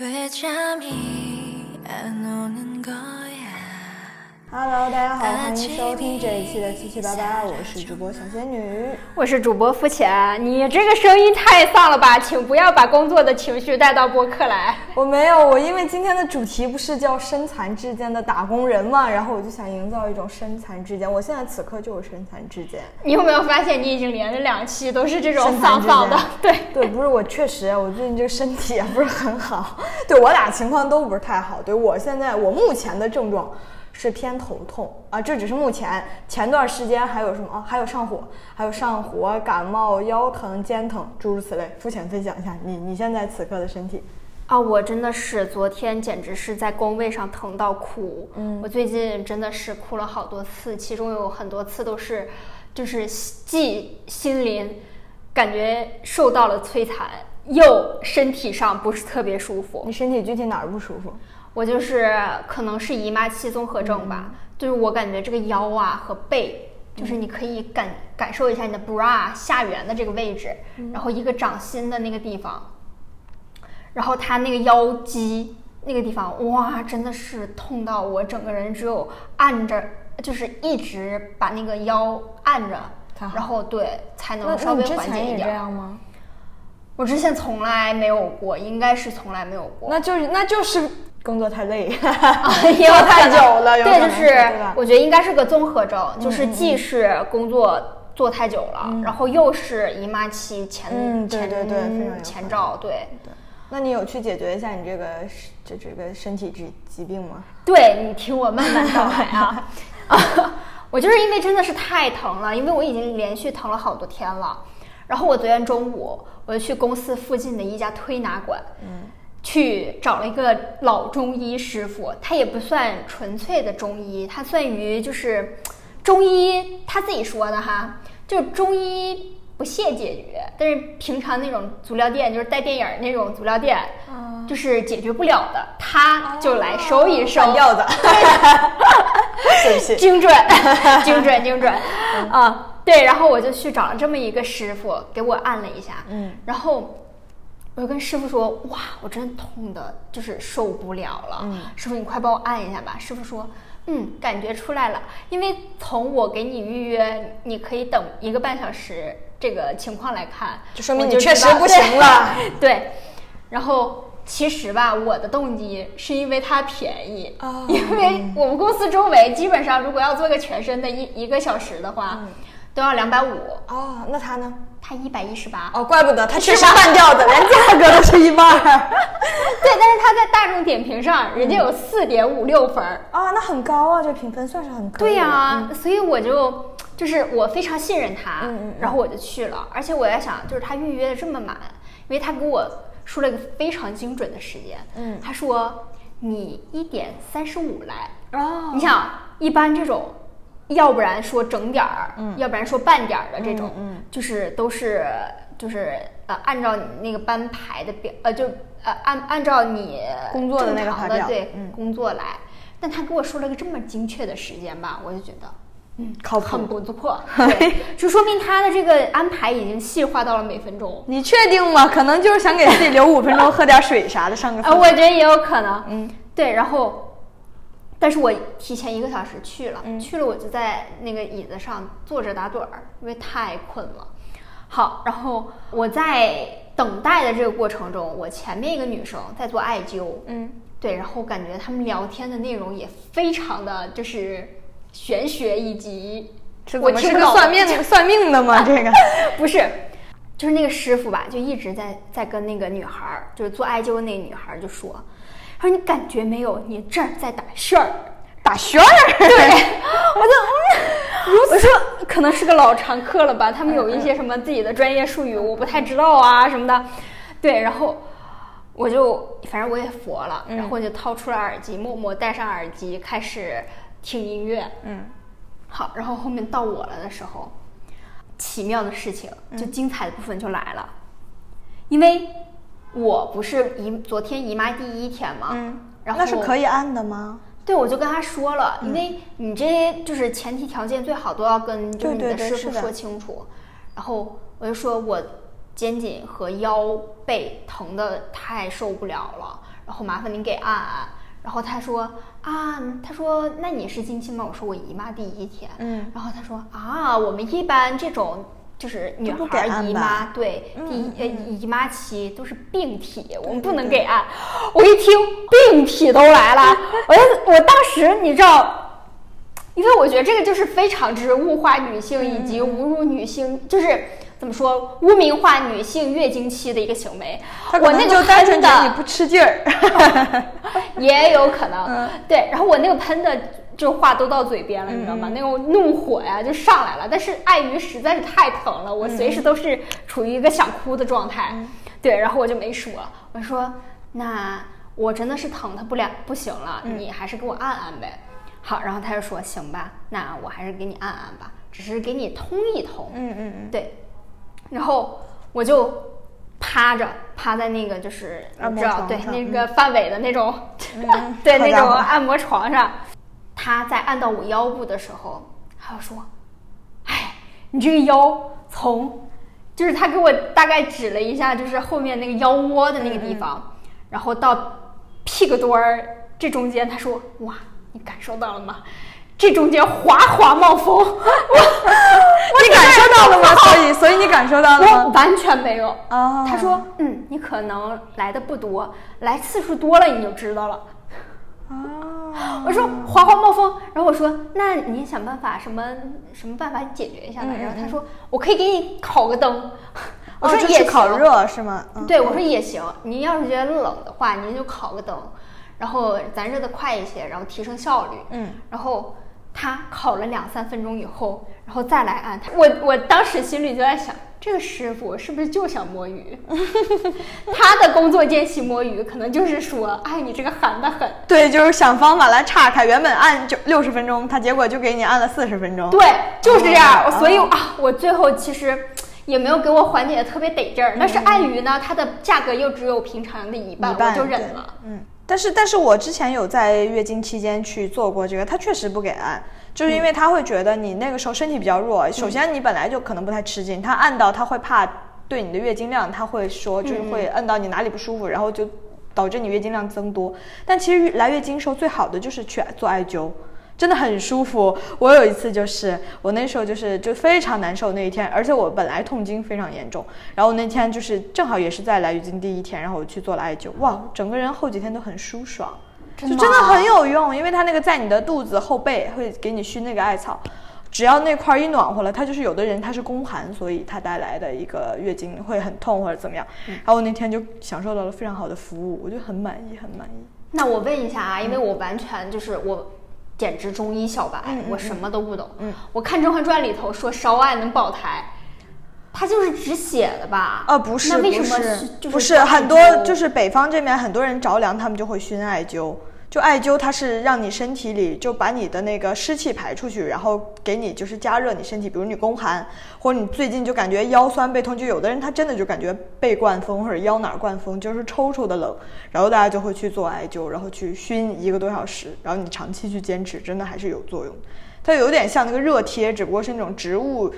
왜 잠이 안 오는 거야 Hello，大家好，欢迎收听这一期的七七八八，我是主播小仙女。我是主播付浅，你这个声音太丧了吧，请不要把工作的情绪带到播客来。我没有，我因为今天的主题不是叫身残志坚的打工人嘛，然后我就想营造一种身残志坚。我现在此刻就是身残志坚。你有没有发现，你已经连着两期都是这种丧丧的？对，对，不是我确实，我最近这个身体也不是很好，对我俩情况都不是太好。对我现在我目前的症状是偏头痛啊，这只是目前。前段时间还有什么啊？还有上火，还有上火、感冒、腰疼、肩疼，诸如此类。肤浅分享一下你你现在此刻的身体。啊，我真的是昨天简直是在工位上疼到哭。嗯，我最近真的是哭了好多次，其中有很多次都是，就是既心灵感觉受到了摧残，又身体上不是特别舒服。你身体具体哪儿不舒服？我就是可能是姨妈期综合症吧，就是我感觉这个腰啊和背，就是你可以感感受一下你的 bra 下缘的这个位置，然后一个掌心的那个地方，然后它那个腰肌那个地方，哇，真的是痛到我整个人只有按着，就是一直把那个腰按着然后对才能稍微缓解一点。吗？我之前从来没有过，应该是从来没有过。那就是那就是工作太累，也太久了对，就是我觉得应该是个综合症，就是嗯既是工作做太久了，然后又是姨妈期前、前对对非常有前能。兆，对。那你有去解决一下你这个这这个身体疾疾病吗？对你听我慢慢道来啊，我就是因为真的是太疼了，因为我已经连续疼了好多天了。然后我昨天中午我就去公司附近的一家推拿馆，嗯，去找了一个老中医师傅，他也不算纯粹的中医，他算于就是中医他自己说的哈，就是中医。不屑解决，但是平常那种足疗店，就是带电影儿那种足疗店，就是解决不了的，他就来收一收。半吊子，对。不起，精准，精准，精准，啊，对，然后我就去找了这么一个师傅，给我按了一下，嗯，然后我就跟师傅说，哇，我真痛的，就是受不了了，嗯师傅你快帮我按一下吧。师傅说，嗯，感觉出来了，因为从我给你预约，你可以等一个半小时这个情况来看，就说明你确实不行了。对，然后其实吧，我的动机是因为它便宜，哦因为我们公司周围基本上如果要做个全身的一一个小时的话，嗯都要两百五，哦，那他呢？他一百一十八。哦，怪不得他确实半吊子，连价格都是一半儿。对，但是他在大众点评上，人家有四点五六分儿。啊，那很高啊，这评分算是很高。对呀、所以我就就是我非常信任他，嗯嗯嗯然后我就去了，而且我在想，就是他预约的这么满，因为他给我说了一个非常精准的时间，嗯他说你一点三十五来，哦，你想一般这种。要不然说整点儿，要不然说半点儿的这种，嗯就是都是就是呃按照你那个班排的表，呃就呃按按照你工作的那个排表对、嗯工作来，但他给我说了个这么精确的时间吧，我就觉得嗯，靠很谱。不错，对，就说明他的这个安排已经细化到了每分钟。你确定吗？可能就是想给自己留五分钟，喝点水啥的，上个厕呃，所。我觉得也有可能，嗯，对，然后，但是我提前一个小时去了，嗯去了我就在那个椅子上坐着打盹儿，因为太困了。好，然后我在等待的这个过程中，我前面一个女生在做艾灸，嗯，对，然后感觉他们聊天的内容也非常的就是玄学以及我听不懂个算命 算命的吗？这个 不是，就是那个师傅吧，就一直在在跟那个女孩儿，就是做艾灸的那个女孩儿就说，他说你感觉没有，你这儿在打旋儿。打旋儿。对，我就嗯，我说可能是个老常客了吧，他们有一些什么自己的专业术语，我不太知道啊什么的。对，然后我就反正我也佛了，然后我就掏出了耳机，默默戴上耳机，开始听音乐。嗯，好，然后后面到我了的时候，奇妙的事情就精彩的部分就来了，因为我不是姨昨天姨妈第一天嘛，嗯，然后那是可以按的吗？对，我就跟他说了，因为你这些就是前提条件最好都要跟就是你的师傅说清楚。然后我就说我肩颈和腰背疼的太受不了了，然后麻烦您给按按。然后他说啊，他说那你是经期吗？我说我姨妈第一天。嗯，然后他说啊，我们一般这种就是女孩姨妈，对，嗯第一呃嗯姨妈期都是病体，我们不能给按。我一听病体都来了，我就我当时你知道。因为我觉得这个就是非常之物化女性以及侮辱女性，就是怎么说污名化女性月经期的一个行为。我那个就单纯喷的你不吃劲儿。也有可能，嗯对。然后我那个喷的，就话都到嘴边了，你知道吗？那种怒火呀就上来了。但是碍于实在是太疼了，我随时都是处于一个想哭的状态。对，然后我就没说，我说那我真的是疼的不了不行了，你还是给我按按呗。好，然后他就说行吧，那我还是给你按按吧，只是给你通一通。嗯嗯嗯，对，然后我就趴着趴在那个就是按摩你知道对那个范伟的那种，嗯 对那种按摩床上，他在按到我腰部的时候，他就说：“哎，你这个腰从就是他给我大概指了一下，就是后面那个腰窝的那个地方，嗯然后到屁股墩儿这中间，他说：哇，你感受到了吗？”这中间哗哗冒风，我 你感受到了吗？所以所以你感受到了吗？我完全没有。啊，他说：“嗯，你可能来的不多，来次数多了你就知道了。”啊，我说哗哗冒风，然后我说那你想办法什么什么办法解决一下吧。然后他说我可以给你烤个灯，我哦说也就是烤行。热是吗？嗯。对我说也行，您要是觉得冷的话，您就烤个灯，然后咱热的快一些，然后提升效率。嗯，然后他烤了两三分钟以后，然后再来按他，我我当时心里就在想，这个师傅是不是就想摸鱼？他的工作间隙摸鱼，可能就是说，哎，你这个寒的很。对，就是想方法来岔开，原本按就六十分钟，他结果就给你按了四十分钟。对，就是这样。哦所以啊，我最后其实也没有给我缓解的特别得劲儿，但是碍于呢，它的价格又只有平常的一半，一半我就忍了。嗯，但是但是我之前有在月经期间去做过这个，他确实不给按，就是因为他会觉得你那个时候身体比较弱，首先你本来就可能不太吃劲，他按到他会怕对你的月经量，他会说就是会按到你哪里不舒服，然后就导致你月经量增多。但其实来月经时候最好的就是去做艾灸。真的很舒服。我有一次就是我那时候就是就非常难受那一天，而且我本来痛经非常严重，然后那天就是正好也是在来月经第一天，然后我去做了艾灸，哇，整个人后几天都很舒爽，就真的真的很有用，因为它那个在你的肚子后背会给你熏那个艾草。只要那块儿一暖和了，它就是有的人他是宫寒，所以它带来的一个月经会很痛或者怎么样。嗯然后我那天就享受到了非常好的服务，我就很满意，很满意。那我问一下啊，因为我完全就是我。简直中医小白，嗯嗯我什么都不懂。嗯我看《甄嬛传》里头说烧艾能保胎，它就是止血的吧？啊，不是，那为什么不是是就是不是很多就是北方这边很多人着凉，他们就会熏艾灸。就艾灸，它是让你身体里就把你的那个湿气排出去，然后给你就是加热你身体。比如你宫寒，或者你最近就感觉腰酸背痛，就有的人他真的就感觉背灌风或者腰哪儿灌风，就是抽抽的冷，然后大家就会去做艾灸，然后去熏一个多小时，然后你长期去坚持，真的还是有作用。它有点像那个热贴，只不过是那种植物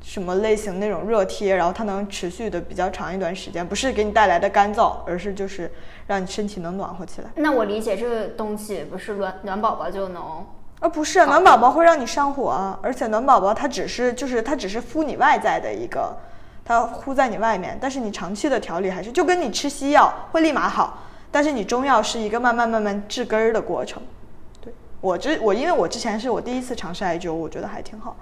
什么类型那种热贴，然后它能持续的比较长一段时间，不是给你带来的干燥，而是就是让你身体能暖和起来。那我理解这个东西不是暖暖宝宝就能啊，不是，暖宝宝会让你上火啊，而且暖宝宝它只是就是它只是敷你外在的一个，它敷在你外面，但是你长期的调理还是就跟你吃西药会立马好，但是你中药是一个慢慢慢慢治根儿的过程。对我之我因为我之前是我第一次尝试艾灸，我觉得还挺好。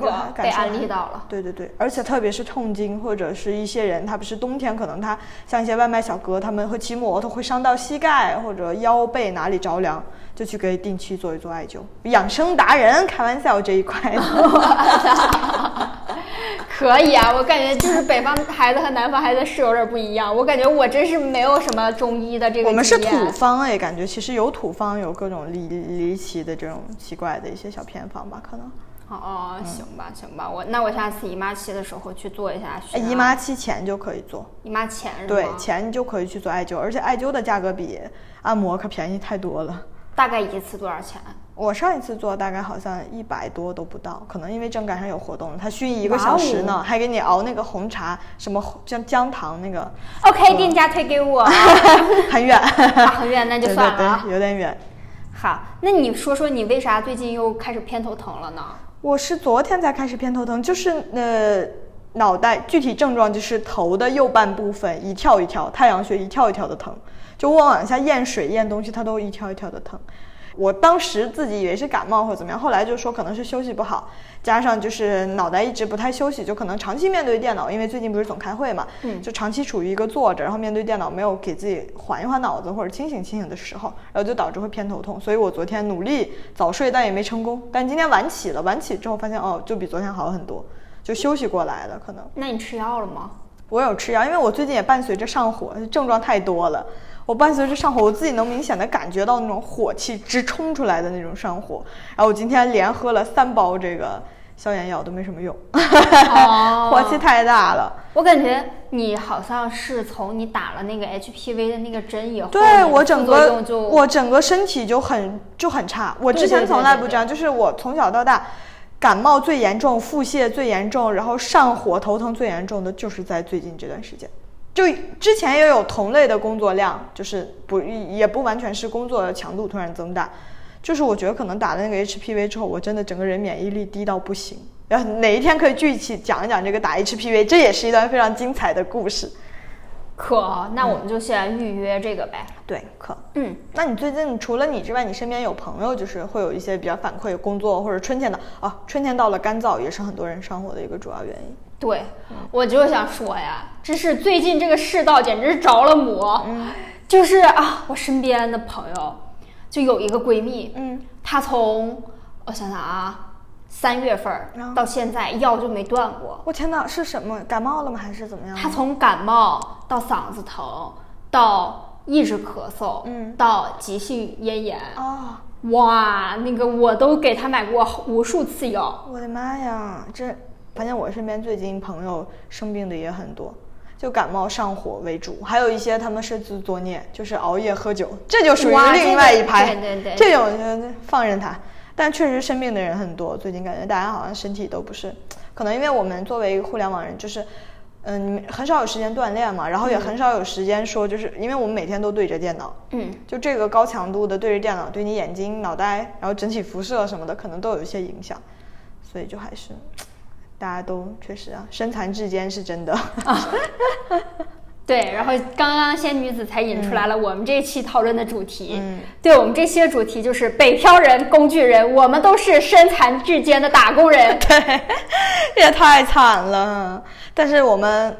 感觉还可被安利到了。对对对，而且特别是痛经或者是一些人，他不是冬天可能他像一些外卖小哥，他们会骑摩托会伤到膝盖或者腰背哪里着凉，就去给定期做一做艾灸。养生达人，开玩笑这一块的。可以啊，我感觉就是北方孩子和南方孩子是有点不一样。我感觉我真是没有什么中医的这个我们是土方哎，感觉其实有土方，有各种离离奇的这种奇怪的一些小偏方吧，可能。哦哦，行吧行吧，我那我下次姨妈期的时候去做一下姨妈期前就可以做，姨妈前是对吗，前就可以去做艾灸，而且艾灸的价格比按摩可便宜太多了。大概一次多少钱？我上一次做大概好像一百多都不到，可能因为正赶上有活动，它熏一个小时呢，还给你熬那个红茶，什么姜姜糖那个，OK，店家推给我，很远，啊很远，那就算了有点远。好，那你说说你为啥最近又开始偏头疼了呢？我是昨天才开始偏头疼，就是呃脑袋具体症状就是头的右半部分一跳一跳，太阳穴一跳一跳的疼，就我往下咽水咽东西，它都一跳一跳的疼。我当时自己以为是感冒或者怎么样，后来就说可能是休息不好，加上就是脑袋一直不太休息，就可能长期面对电脑，因为最近不是总开会嘛，嗯就长期处于一个坐着，然后面对电脑，没有给自己缓一缓脑子或者清醒清醒的时候，然后就导致会偏头痛。所以我昨天努力早睡，但也没成功。但今天晚起了，晚起之后发现哦，就比昨天好很多，就休息过来了，可能。那你吃药了吗？我有吃药，因为我最近也伴随着上火，症状太多了。我伴随着上火，我自己能明显的感觉到那种火气直冲出来的那种上火。然后我今天连喝了三包这个消炎药都没什么用，哦火气太大了。我感觉你好像是从你打了那个 HPV 的那个针以后，对我整个我整个身体就很就很差。我之前从来不这样，就是我从小到大，感冒最严重，腹泻最严重，然后上火头疼最严重的就是在最近这段时间。就之前也有同类的工作量，就是不也不完全是工作强度突然增大，就是我觉得可能打了那个 HPV 之后，我真的整个人免疫力低到不行。然后哪一天可以具体讲一讲这个打 HPV，这也是一段非常精彩的故事。可，那我们就先预约这个呗。对，可。嗯，那你最近除了你之外，你身边有朋友就是会有一些比较反馈工作或者春天的啊，春天到了干燥也是很多人上火的一个主要原因。对，我就想说呀，这是最近这个世道简直是着了魔。嗯就是啊，我身边的朋友就有一个闺蜜，嗯，她从我想想啊，三月份到现在药就没断过。我天哪，是什么感冒了吗？还是怎么样？她从感冒到嗓子疼，到一直咳嗽，嗯到急性咽炎，啊、哇，那个我都给他买过无数次药。我的妈呀，这发现我身边最近朋友生病的也很多。就感冒上火为主，还有一些他们是自作孽，就是熬夜喝酒，这就属于另外一派。这个对对对这种就放任他。但确实生病的人很多，最近感觉大家好像身体都不是，可能因为我们作为一个互联网人，就是，嗯，很少有时间锻炼嘛，然后也很少有时间说，就是因为我们每天都对着电脑，嗯，就这个高强度的对着电脑，对你眼睛、脑袋，然后整体辐射什么的，可能都有一些影响，所以就还是。大家都确实啊，身残志坚是真的。对，然后刚刚仙女子才引出来了我们这一期讨论的主题。嗯对我们这期的主题就是北漂人、工具人，我们都是身残志坚的打工人。对，也太惨了。但是我们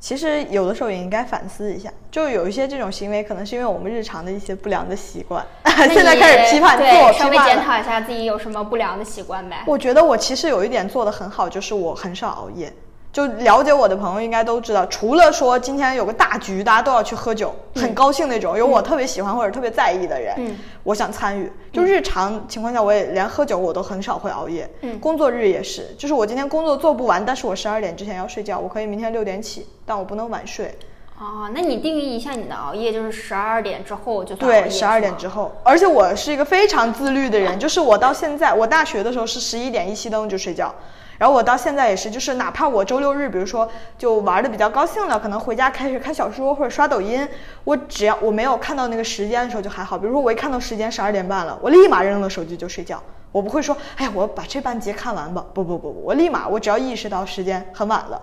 其实有的时候也应该反思一下，就有一些这种行为，可能是因为我们日常的一些不良的习惯。现在开始批判自，我稍批判了。微检讨一下自己有什么不良的习惯呗。我觉得我其实有一点做的很好，就是我很少熬夜。就了解我的朋友应该都知道，除了说今天有个大局，大家都要去喝酒，很高兴那种，有我特别喜欢或者特别在意的人，嗯我想参与。就日常情况下，我也连喝酒我都很少会熬夜。嗯工作日也是，就是我今天工作做不完，但是我十二点之前要睡觉，我可以明天六点起，但我不能晚睡。哦，那你定义一下你的熬夜，就是十二点之后就对，十二点之后，而且我是一个非常自律的人，就是我到现在，我大学的时候是十一点一熄灯就睡觉，然后我到现在也是，就是哪怕我周六日，比如说就玩的比较高兴了，可能回家开始看小说或者刷抖音，我只要我没有看到那个时间的时候就还好，比如说我一看到时间十二点半了，我立马扔了手机就睡觉，我不会说，哎呀，我把这半节看完吧，不不不不，我立马我只要意识到时间很晚了。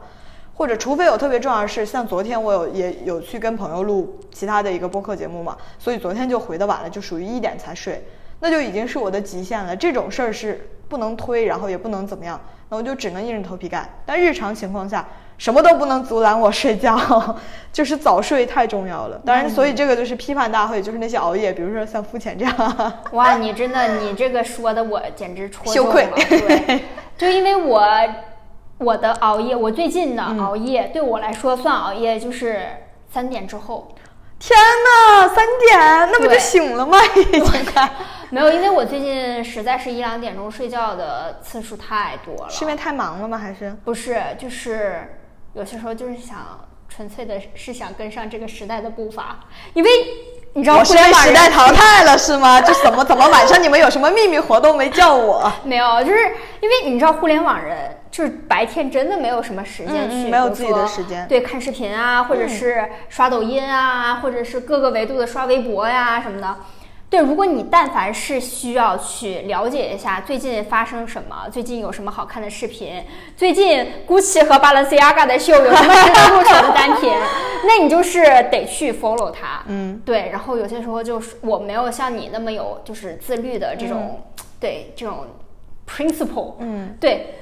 或者除非有特别重要的事，像昨天我有也有去跟朋友录其他的一个播客节目嘛，所以昨天就回的晚了，就属于一点才睡，那就已经是我的极限了。这种事儿是不能推，然后也不能怎么样，那我就只能硬着头皮干。但日常情况下，什么都不能阻拦我睡觉，就是早睡太重要了。当然，所以这个就是批判大会，就是那些熬夜，比如说像肤浅这样，哇，你真的，你这个说的我简直戳羞愧。对，就因为我我的熬夜，我最近的熬夜、对我来说算熬夜，就是三点之后。天呐，三点，那不就醒了吗？已经快，没有，因为我最近实在是一两点钟睡觉的次数太多了。是因为太忙了吗？还是？不是，就是有些时候就是想纯粹的是想跟上这个时代的步伐，因为你知道互联网时代淘汰了是吗？就怎么怎么晚上你们有什么秘密活动没叫我？没有，就是因为你知道互联网人就是白天真的没有什么时间去，没有自己的时间嗯对，看视频啊，或者是刷抖音啊，或者是各个维度的刷微博呀、什么的。对，如果你但凡是需要去了解一下最近发生什么，最近有什么好看的视频，最近 GUCCI 和 Balenciaga 的秀有什么值得入手的单品，那你就是得去 follow 它。嗯，对。然后有些时候就是我没有像你那么有就是自律的这种，对这种 principle。嗯，对。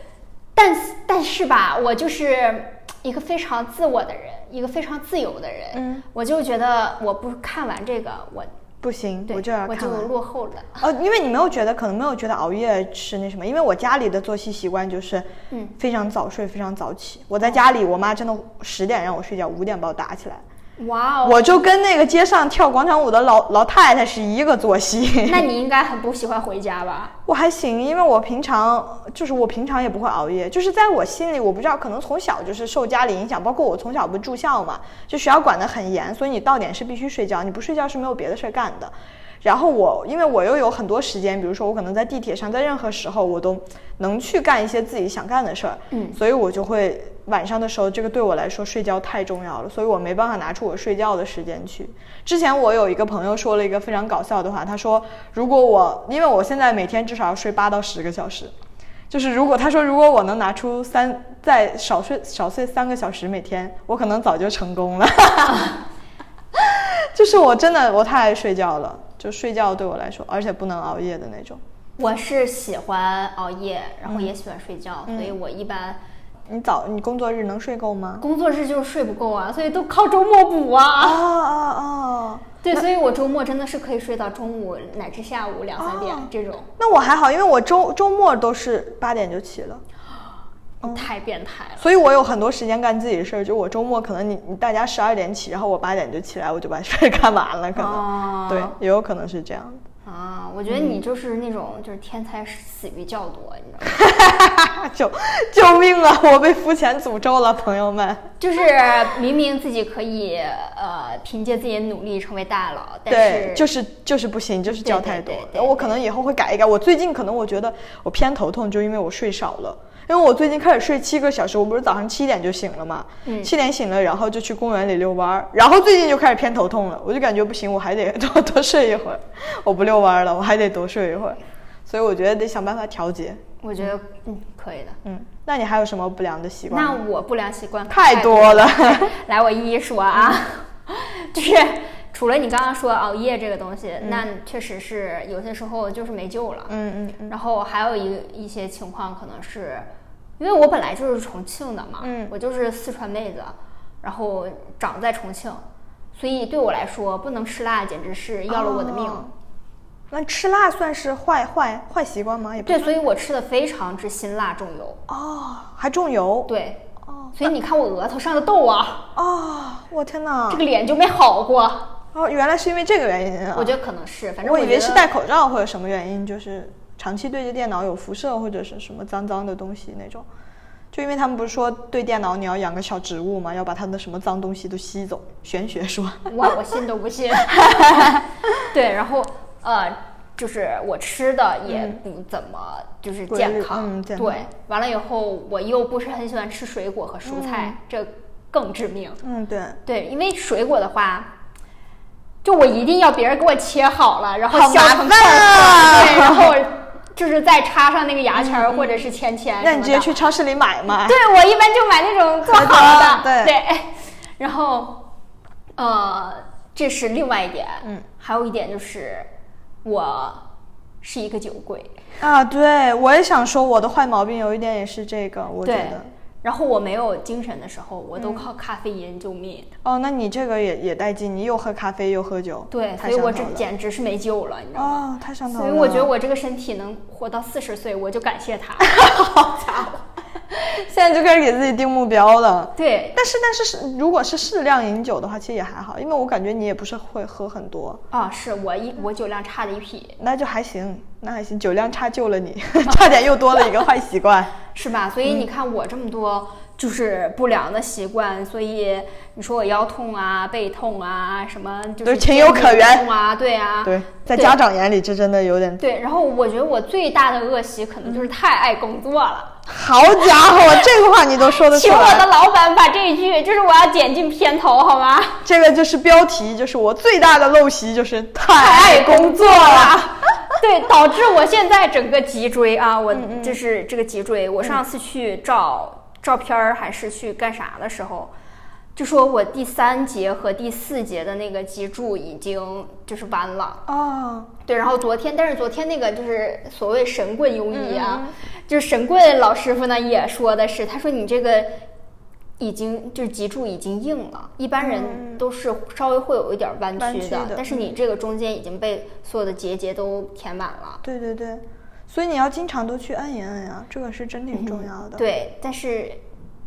但但是吧，我就是一个非常自我的人，一个非常自由的人。嗯，我就觉得我不看完这个，我不行，我就要我就。落后了。哦，因为你没有觉得，可能没有觉得熬夜是那什么，因为我家里的作息习惯就是，嗯，非常早睡，非常早起。我在家里，我妈真的十点让我睡觉，五点把我打起来，哇哦！我就跟那个街上跳广场舞的老老太太是一个作息。那你应该很不喜欢回家吧？我还行，因为我平常就是我平常也不会熬夜，就是在我心里，我不知道，可能从小就是受家里影响，包括我从小不是住校嘛，就学校管得很严，所以你到点是必须睡觉，你不睡觉是没有别的事儿干的。然后我因为我又有很多时间，比如说我可能在地铁上，在任何时候我都能去干一些自己想干的事儿，嗯所以我就会晚上的时候，这个对我来说睡觉太重要了，所以我没办法拿出我睡觉的时间去。之前我有一个朋友说了一个非常搞笑的话，他说如果我因为我现在每天至少要睡八到十个小时，就是如果他说如果我能拿出三再少睡少睡三个小时每天，我可能早就成功了。就是我真的我太爱睡觉了，就睡觉对我来说，而且不能熬夜的那种。我是喜欢熬夜，然嗯后也喜欢睡觉，所以我一般你早你工作日能睡够吗？工作日就是睡不够啊，所以都靠周末补啊。啊啊啊！对，所以我周末真的是可以睡到中午乃至下午两三点哦这种，那我还好，因为我周周末都是八点就起了，你太变态了。所以我有很多时间干自己的事儿。就我周末可能你你大家十二点起，然后我八点就起来，我就把事儿干完了，可能、哦对，也有可能是这样的。啊，我觉得嗯你就是那种就是天才死于较多，你知道吗？救救命啊！我被肤浅诅咒了，朋友们。就是明明自己可以呃凭借自己的努力成为大佬，但对，是就是就是不行，就是觉太多对对对。对我可能以后会改一改。我最近可能我觉得我偏头痛，就因为我睡少了。因为我最近开始睡七个小时，我不是早上七点就醒了嘛，嗯七点醒了，然后就去公园里遛弯儿，然后最近就开始偏头痛了，我就感觉不行，我还得 多多睡一会儿，我不遛弯儿了，我还得多睡一会儿，所以我觉得得想办法调节。我觉得嗯可以的。嗯，那你还有什么不良的习惯那？我不良习惯太多多了。来，我一一说啊，就是除了你刚刚说熬夜这个东西，那确实是有些时候就是没救了。嗯嗯嗯，然后还有一一些情况可能是，因为我本来就是重庆的嘛，嗯我就是四川妹子，然后长在重庆，所以对我来说不能吃辣简直是要了我的命。哦那吃辣算是坏坏坏习惯吗？也不对，所以我吃的非常之辛辣重油。哦，还重油。对，哦所以你看我额头上的痘啊，哦，我天哪这！个脸就没好过。哦，原来是因为这个原因啊！我觉得可能是，反正我以为是戴口罩或者什么原因，就是长期对着电脑有辐射或者是什么脏脏的东西那种。就因为他们不是说对电脑你要养个小植物嘛，要把它的什么脏东西都吸走，玄学说。哇，我信都不信。对，然后呃，就是我吃的也不怎么就是健康，嗯对，完了以后我又不是很喜欢吃水果和蔬菜，这更致命。嗯，对。对，因为水果的话，就我一定要别人给我切好了，然后好削成麻块对，然后 就是再插上那个牙签儿或者是签签。那你直接去超市里买嘛。对我一般就买那种 做好了的，对然后，呃，这是另外一点，嗯，还有一点就是我是一个酒鬼，啊，对，我也想说我的坏毛病有一点也是这个，我觉得。，然后我没有精神的时候，我嗯都靠咖啡因救命，哦，那你这个也也带劲，你又喝咖啡又喝酒，对，所以我这简直是没救了，你知道吗？哦，太上头了。所以我觉得我这个身体能活到四十岁，我就感谢他。好家伙，现在就开始给自己定目标了。对，但是但是是如果是适量饮酒的话，其实也还好，因为我感觉你也不是会喝很多，啊，是我一我酒量差的一批，那就还行，那还行，酒量差救了你，差点又多了一个坏习惯。是吧？所以你看我这么多就是不良的习惯，所以你说我腰痛啊、背痛啊，什么就是情有可原啊，对啊，对，在家长眼里这真的有点。对。然后我觉得我最大的恶习可能就是太爱工作了。好家伙，这个话你都说得出请我的，老板把这一句，就是我要剪进片头，好吗？这个就是标题，就是我最大的陋习就是太太爱爱工作了。对，导致我现在整个脊椎啊，我嗯就是这个脊椎，我上次去照照片儿还是去干啥的时候，就说我第三节和第四节的那个脊柱已经就是弯了。哦，对，然后昨天，但是昨天那个就是所谓神棍庸医啊，嗯就是神棍老师傅呢也说的是，他说你这个已经就是脊柱已经硬了，一般人都是稍微会有一点弯曲的但是你这个中间已经被所有的结节都填满了。对对对，所以你要经常都去按一按呀，这个是真挺重要的。，对，但是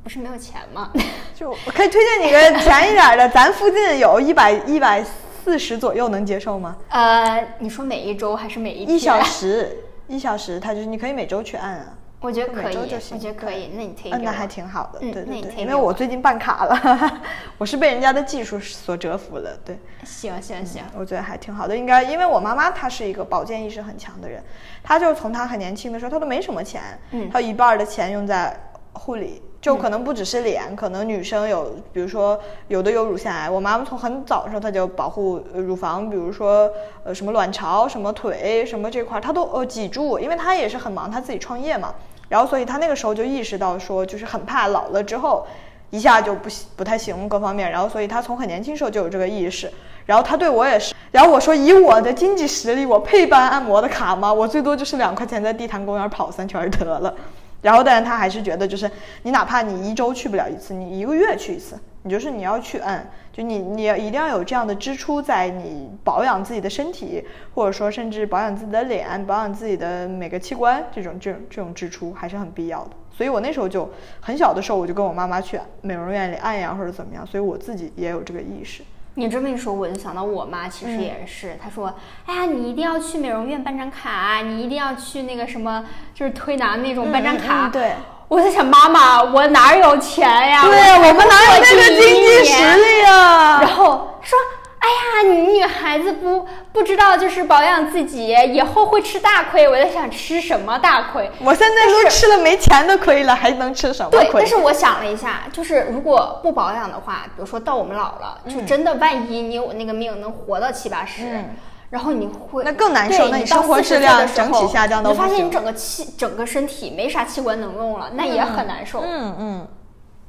不是没有钱吗？就我可以推荐你个便宜点儿的，咱附近有一百一百四十左右，能接受吗？呃，你说每一周还是每？一小时，一小时，它就是你可以每周去按啊。我觉得可以，我觉得可以。那你推嗯，那还挺好的，嗯对对对，因为我最近办卡了，我是被人家的技术所折服了，对，行行行，我觉得还挺好的。应该因为我妈妈她是一个保健意识很强的人，她就从她很年轻的时候，她都没什么钱，嗯她有一半儿的钱用在护理。就可能不只是脸，可能女生有，比如说有的有乳腺癌，我妈妈从很早的时候她就保护呃乳房，比如说呃什么卵巢、什么腿、什么这块儿，她都呃脊柱，因为她也是很忙，她自己创业嘛，然后所以他那个时候就意识到说，就是很怕老了之后一下就不不太行各方面，然后所以他从很年轻时候就有这个意识，然后他对我也是，然后我说以我的经济实力，我配办按摩的卡吗？我最多就是两块钱在地坛公园跑三圈得了。然后，但是他还是觉得，就是你哪怕你一周去不了一次，你一个月去一次，你就是你要去按，就你你一定要有这样的支出在你保养自己的身体，或者说甚至保养自己的脸、保养自己的每个器官这种这种这种支出还是很必要的。所以我那时候就很小的时候，我就跟我妈妈去美容院里按呀或者怎么样，所以我自己也有这个意识。你这么一说，我就想到我妈其实也是，她说：“哎呀，你一定要去美容院办张卡，你一定要去那个什么，就是推拿那种办张卡。嗯嗯嗯对。我在想，妈妈，我哪有钱呀？对呀，我我们哪有那个经济实力呀？然后说。哎呀，你女孩子不不知道就是保养自己，以后会吃大亏。我在想吃什么大亏？我现在都吃了没钱的亏了，还能吃什么对，亏？但是我想了一下，就是如果不保养的话，比如说到我们老了，就真的万一你有那个命能活到七八十。嗯然后你会那更难受对那你生活质量整体下降到你就发现你整个器整个身体没啥器官能用了，那也很难受。嗯嗯，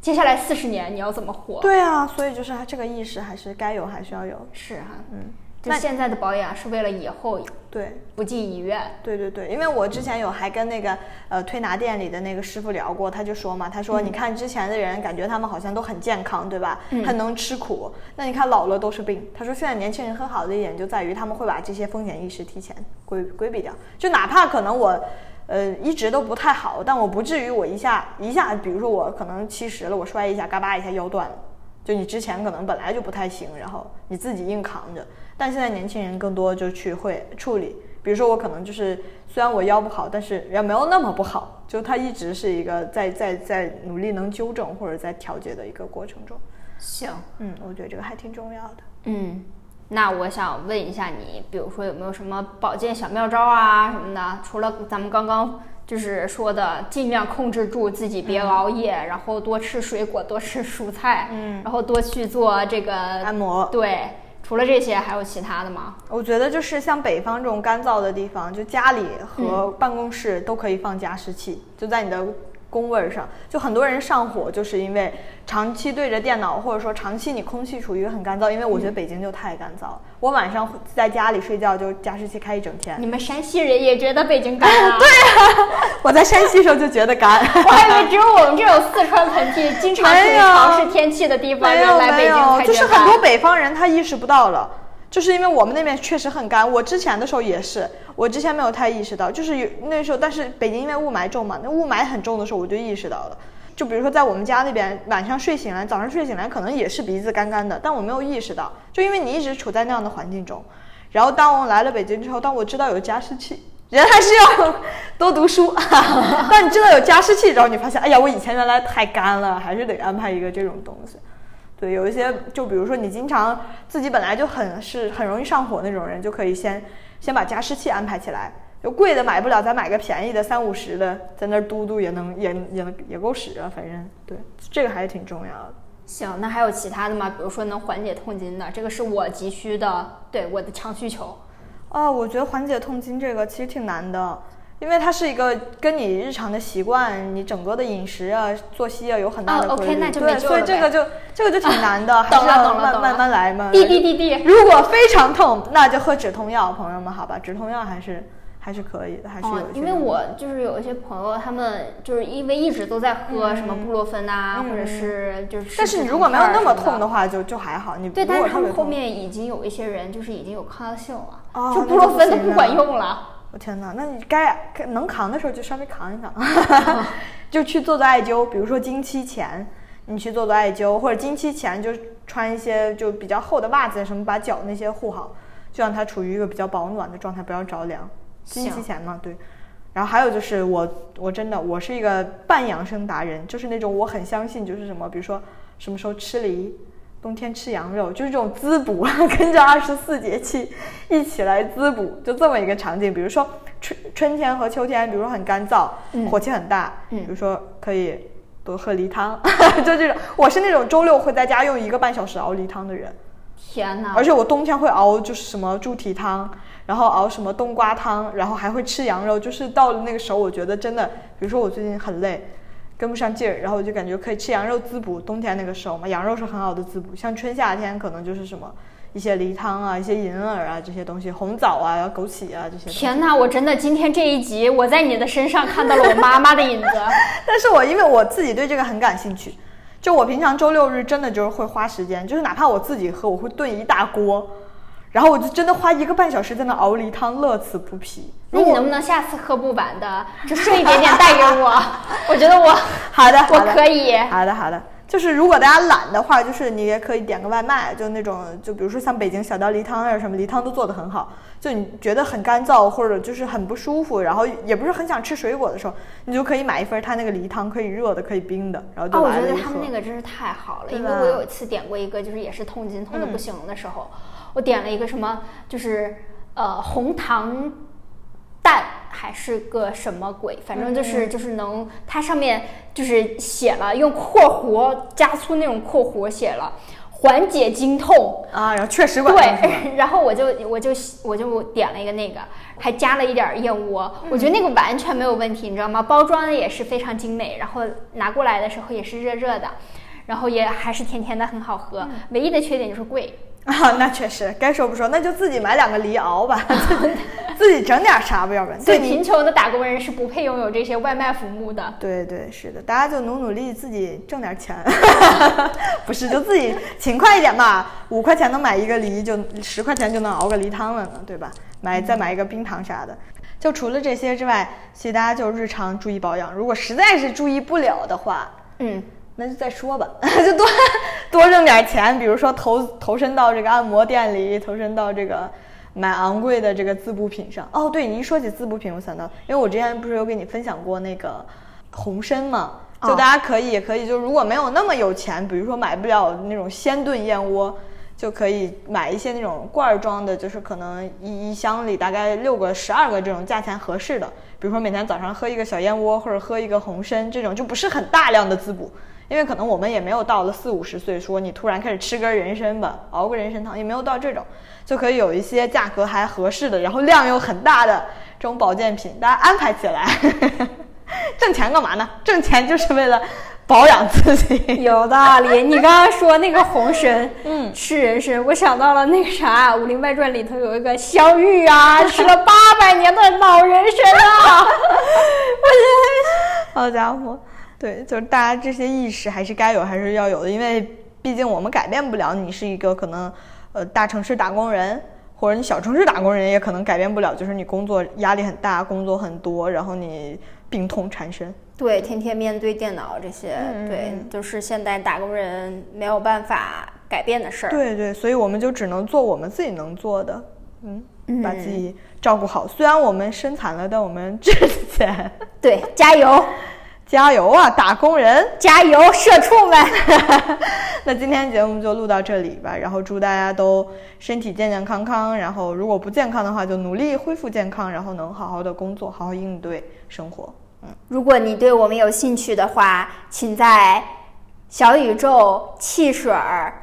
接下来四十年你要怎么活？对啊，所以就是这个意识还是该有，还是要有。是哈，嗯，就那现在的保养是为了以后对不进医院。对对对，因为我之前有还跟那个呃推拿店里的那个师傅聊过，他就说嘛，他说你看之前的人，感觉他们好像都很健康，对吧？嗯很能吃苦。那你看老了都是病。他说现在年轻人很好的一点就在于他们会把这些风险意识提前规规避掉，就哪怕可能我。呃，一直都不太好，但我不至于我一下一下，比如说我可能七十了，我摔一下，嘎巴一下腰断了。就你之前可能本来就不太行，然后你自己硬扛着，但现在年轻人更多就去会处理。比如说我可能就是虽然我腰不好，但是也没有那么不好，就它一直是一个在在在努力能纠正或者在调节的一个过程中。行，嗯，我觉得这个还挺重要的。嗯，那我想问一下你，比如说有没有什么保健小妙招啊什么的？除了咱们刚刚就是说的，尽量控制住自己，别熬夜，然后多吃水果，多吃蔬菜，嗯。然后多去做这个按摩。对，除了这些还有其他的吗？我觉得就是像北方这种干燥的地方，就家里和办公室都可以放加湿器，就在你的工位上。就很多人上火，就是因为长期对着电脑，或者说长期你空气处于很干燥。因为我觉得北京就太干燥，我晚上在家里睡觉就加湿器开一整天。你们山西人也觉得北京干啊？对啊，我在山西时候就觉得干。我还以为只有我们这种四川盆地、经常处于没有潮湿天气的地方来北京没有，就是很多北方人他意识不到了，就是因为我们那边确实很干。我之前的时候也是，我之前没有太意识到，就是有那时候，但是北京因为雾霾重嘛，那雾霾很重的时候我就意识到了。就比如说在我们家那边，晚上睡醒来，早上睡醒来可能也是鼻子干干的，但我没有意识到，就因为你一直处在那样的环境中。然后当我来了北京之后，当我知道有加湿器，人还是要 多读书。当你知道有加湿器之后，你发现，哎呀，我以前原来太干了，还是得安排一个这种东西。对，有一些就比如说你经常自己本来就很是很容易上火那种人，就可以先先把加湿器安排起来。就贵的买不了，咱买个便宜的三五十的，在那儿嘟嘟也能也也能也够使啊。反正对，这个还是挺重要的。行，那还有其他的吗？比如说能缓解痛经的，这个是我急需的，对我的强需求。啊，我觉得缓解痛经这个其实挺难的，因为它是一个跟你日常的习惯、你整个的饮食啊、作息啊有很大的哦规，OK，律。那就对，所以这个就这个就挺难的，还是要慢慢慢来嘛。滴滴滴滴，如果非常痛，那就喝止痛药，朋友们，好吧，止痛药还是还是可以的，还是有因为我就是有一些朋友，他们就是因为一直都在喝什么布洛芬呐、嗯或者是就是但是你如果没有那么痛的话，就就还好。你对，如但是他们后面已经有一些人就是已经有抗药性了，哦就布洛芬都不管用了。我天哪，那你该该能扛的时候就稍微扛一扛，就去做做艾灸，比如说经期前，你去做做艾灸，或者经期前就穿一些就比较厚的袜子什么，把脚那些护好，就让它处于一个比较保暖的状态，不要着凉。经期前嘛，对。然后还有就是我我真的我是一个半养生达人，就是那种我很相信就是什么，比如说什么时候吃梨，冬天吃羊肉，就是这种滋补，跟着二十四节气一起来滋补，就这么一个场景。比如说春春天和秋天，比如说很干燥，嗯火气很大，嗯比如说可以多喝梨汤，就这种。我是那种周六会在家用一个半小时熬梨汤的人。天哪！而且我冬天会熬就是什么猪蹄汤，然后熬什么冬瓜汤，然后还会吃羊肉。就是到了那个时候，我觉得真的，比如说我最近很累，跟不上劲儿，然后我就感觉可以吃羊肉滋补。冬天那个时候嘛，羊肉是很好的滋补。像春夏天可能就是什么一些梨汤啊、一些银耳啊这些东西，红枣啊、枸杞啊这些。天哪！我真的今天这一集，我在你的身上看到了我妈妈的影子。但是我因为我自己对这个很感兴趣，就我平常周六日真的就是会花时间，就是哪怕我自己喝，我会炖一大锅，然后我就真的花一个半小时在那熬梨汤，乐此不疲。那你能不能下次喝不完的，就剩一点点带给我？我觉得我 好的，我可以。好的，好的。就是如果大家懒的话，就是你也可以点个外卖，就那种，就比如说像北京小吊梨汤啊什么，梨汤都做得很好。就你觉得很干燥或者就是很不舒服，然后也不是很想吃水果的时候，你就可以买一份它那个梨汤，可以热的，可以冰的，然后哦，我觉。得他们那个真是太好了，因为我有一次点过一个，就是也是痛经痛的不行的时候，我点了一个什么，就是呃红糖蛋还是个什么鬼，反正就是、就是能，它上面就是写了用括弧加粗那种括弧写了缓解经痛。啊，然后确实对，然后我就我就我就点了一个那个，还加了一点燕窝，我觉得那个完全没有问题，你知道吗？包装的也是非常精美，然后拿过来的时候也是热热的，然后也还是甜甜的，很好喝。唯一的缺点就是贵。啊，那确实该说不说，那就自己买两个梨熬吧，自己整点啥吧，要不然最对贫穷的打工人是不配拥有这些外卖服务的。对对是的，大家就努努力，自己挣点钱，不是就自己勤快一点嘛。五块钱能买一个梨，就十块钱就能熬个梨汤了呢，对吧？买再买一个冰糖啥的。就除了这些之外，其实大家就日常注意保养。如果实在是注意不了的话，嗯，那就再说吧，就多多挣点钱，比如说投投身到这个按摩店里，投身到这个买昂贵的这个滋补品上。哦，对你一说起滋补品，我想到，因为我之前不是有给你分享过那个红参嘛，就哦大家可以也可以，就如果没有那么有钱，比如说买不了那种鲜炖燕窝。就可以买一些那种罐儿装的，就是可能一一箱里大概六个、十二个这种价钱合适的，比如说每天早上喝一个小燕窝或者喝一个红参，这种就不是很大量的滋补，因为可能我们也没有到了四五十岁，说你突然开始吃根人参吧，熬个人参汤也没有到这种，就可以有一些价格还合适的，然后量又很大的这种保健品，大家安排起来。挣钱干嘛呢？挣钱就是为了保养自己。有道理。你刚刚说那个红参，嗯吃人参，我想到了那个啥，《武林外传》里头有一个香玉啊，吃了八百年的老人参啊。我觉得好家伙，对，就是大家这些意识还是该有，还是要有的，因为毕竟我们改变不了你是一个可能，呃，大城市打工人，或者你小城市打工人也可能改变不了，就是你工作压力很大，工作很多，然后你病痛缠身。对，天天面对电脑这些，嗯对，就是现代打工人没有办法改变的事儿。对对，所以我们就只能做我们自己能做的，嗯，把自己照顾好。虽然我们身残了，但我们 挣钱。对，加油，加油啊，打工人！加油，社畜们！那今天节目就录到这里吧，然后祝大家都身体健健康康，然后如果不健康的话，就努力恢复健康，然后能好好的工作，好好应对生活。嗯，如果你对我们有兴趣的话，请在小宇宙、汽水儿、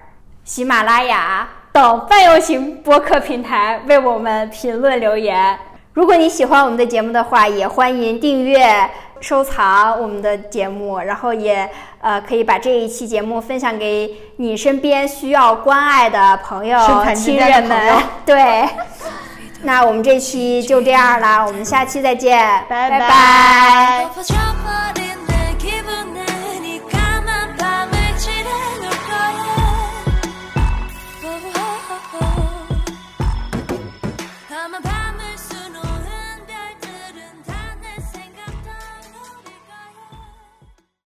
喜马拉雅等泛用型播客平台为我们评论留言。如果你喜欢我们的节目的话，也欢迎订阅、收藏我们的节目然后也呃可以把这一期节目分享给你身边需要关爱的朋友亲人们。对。那我们这期就这样啦我们下期再见。拜拜。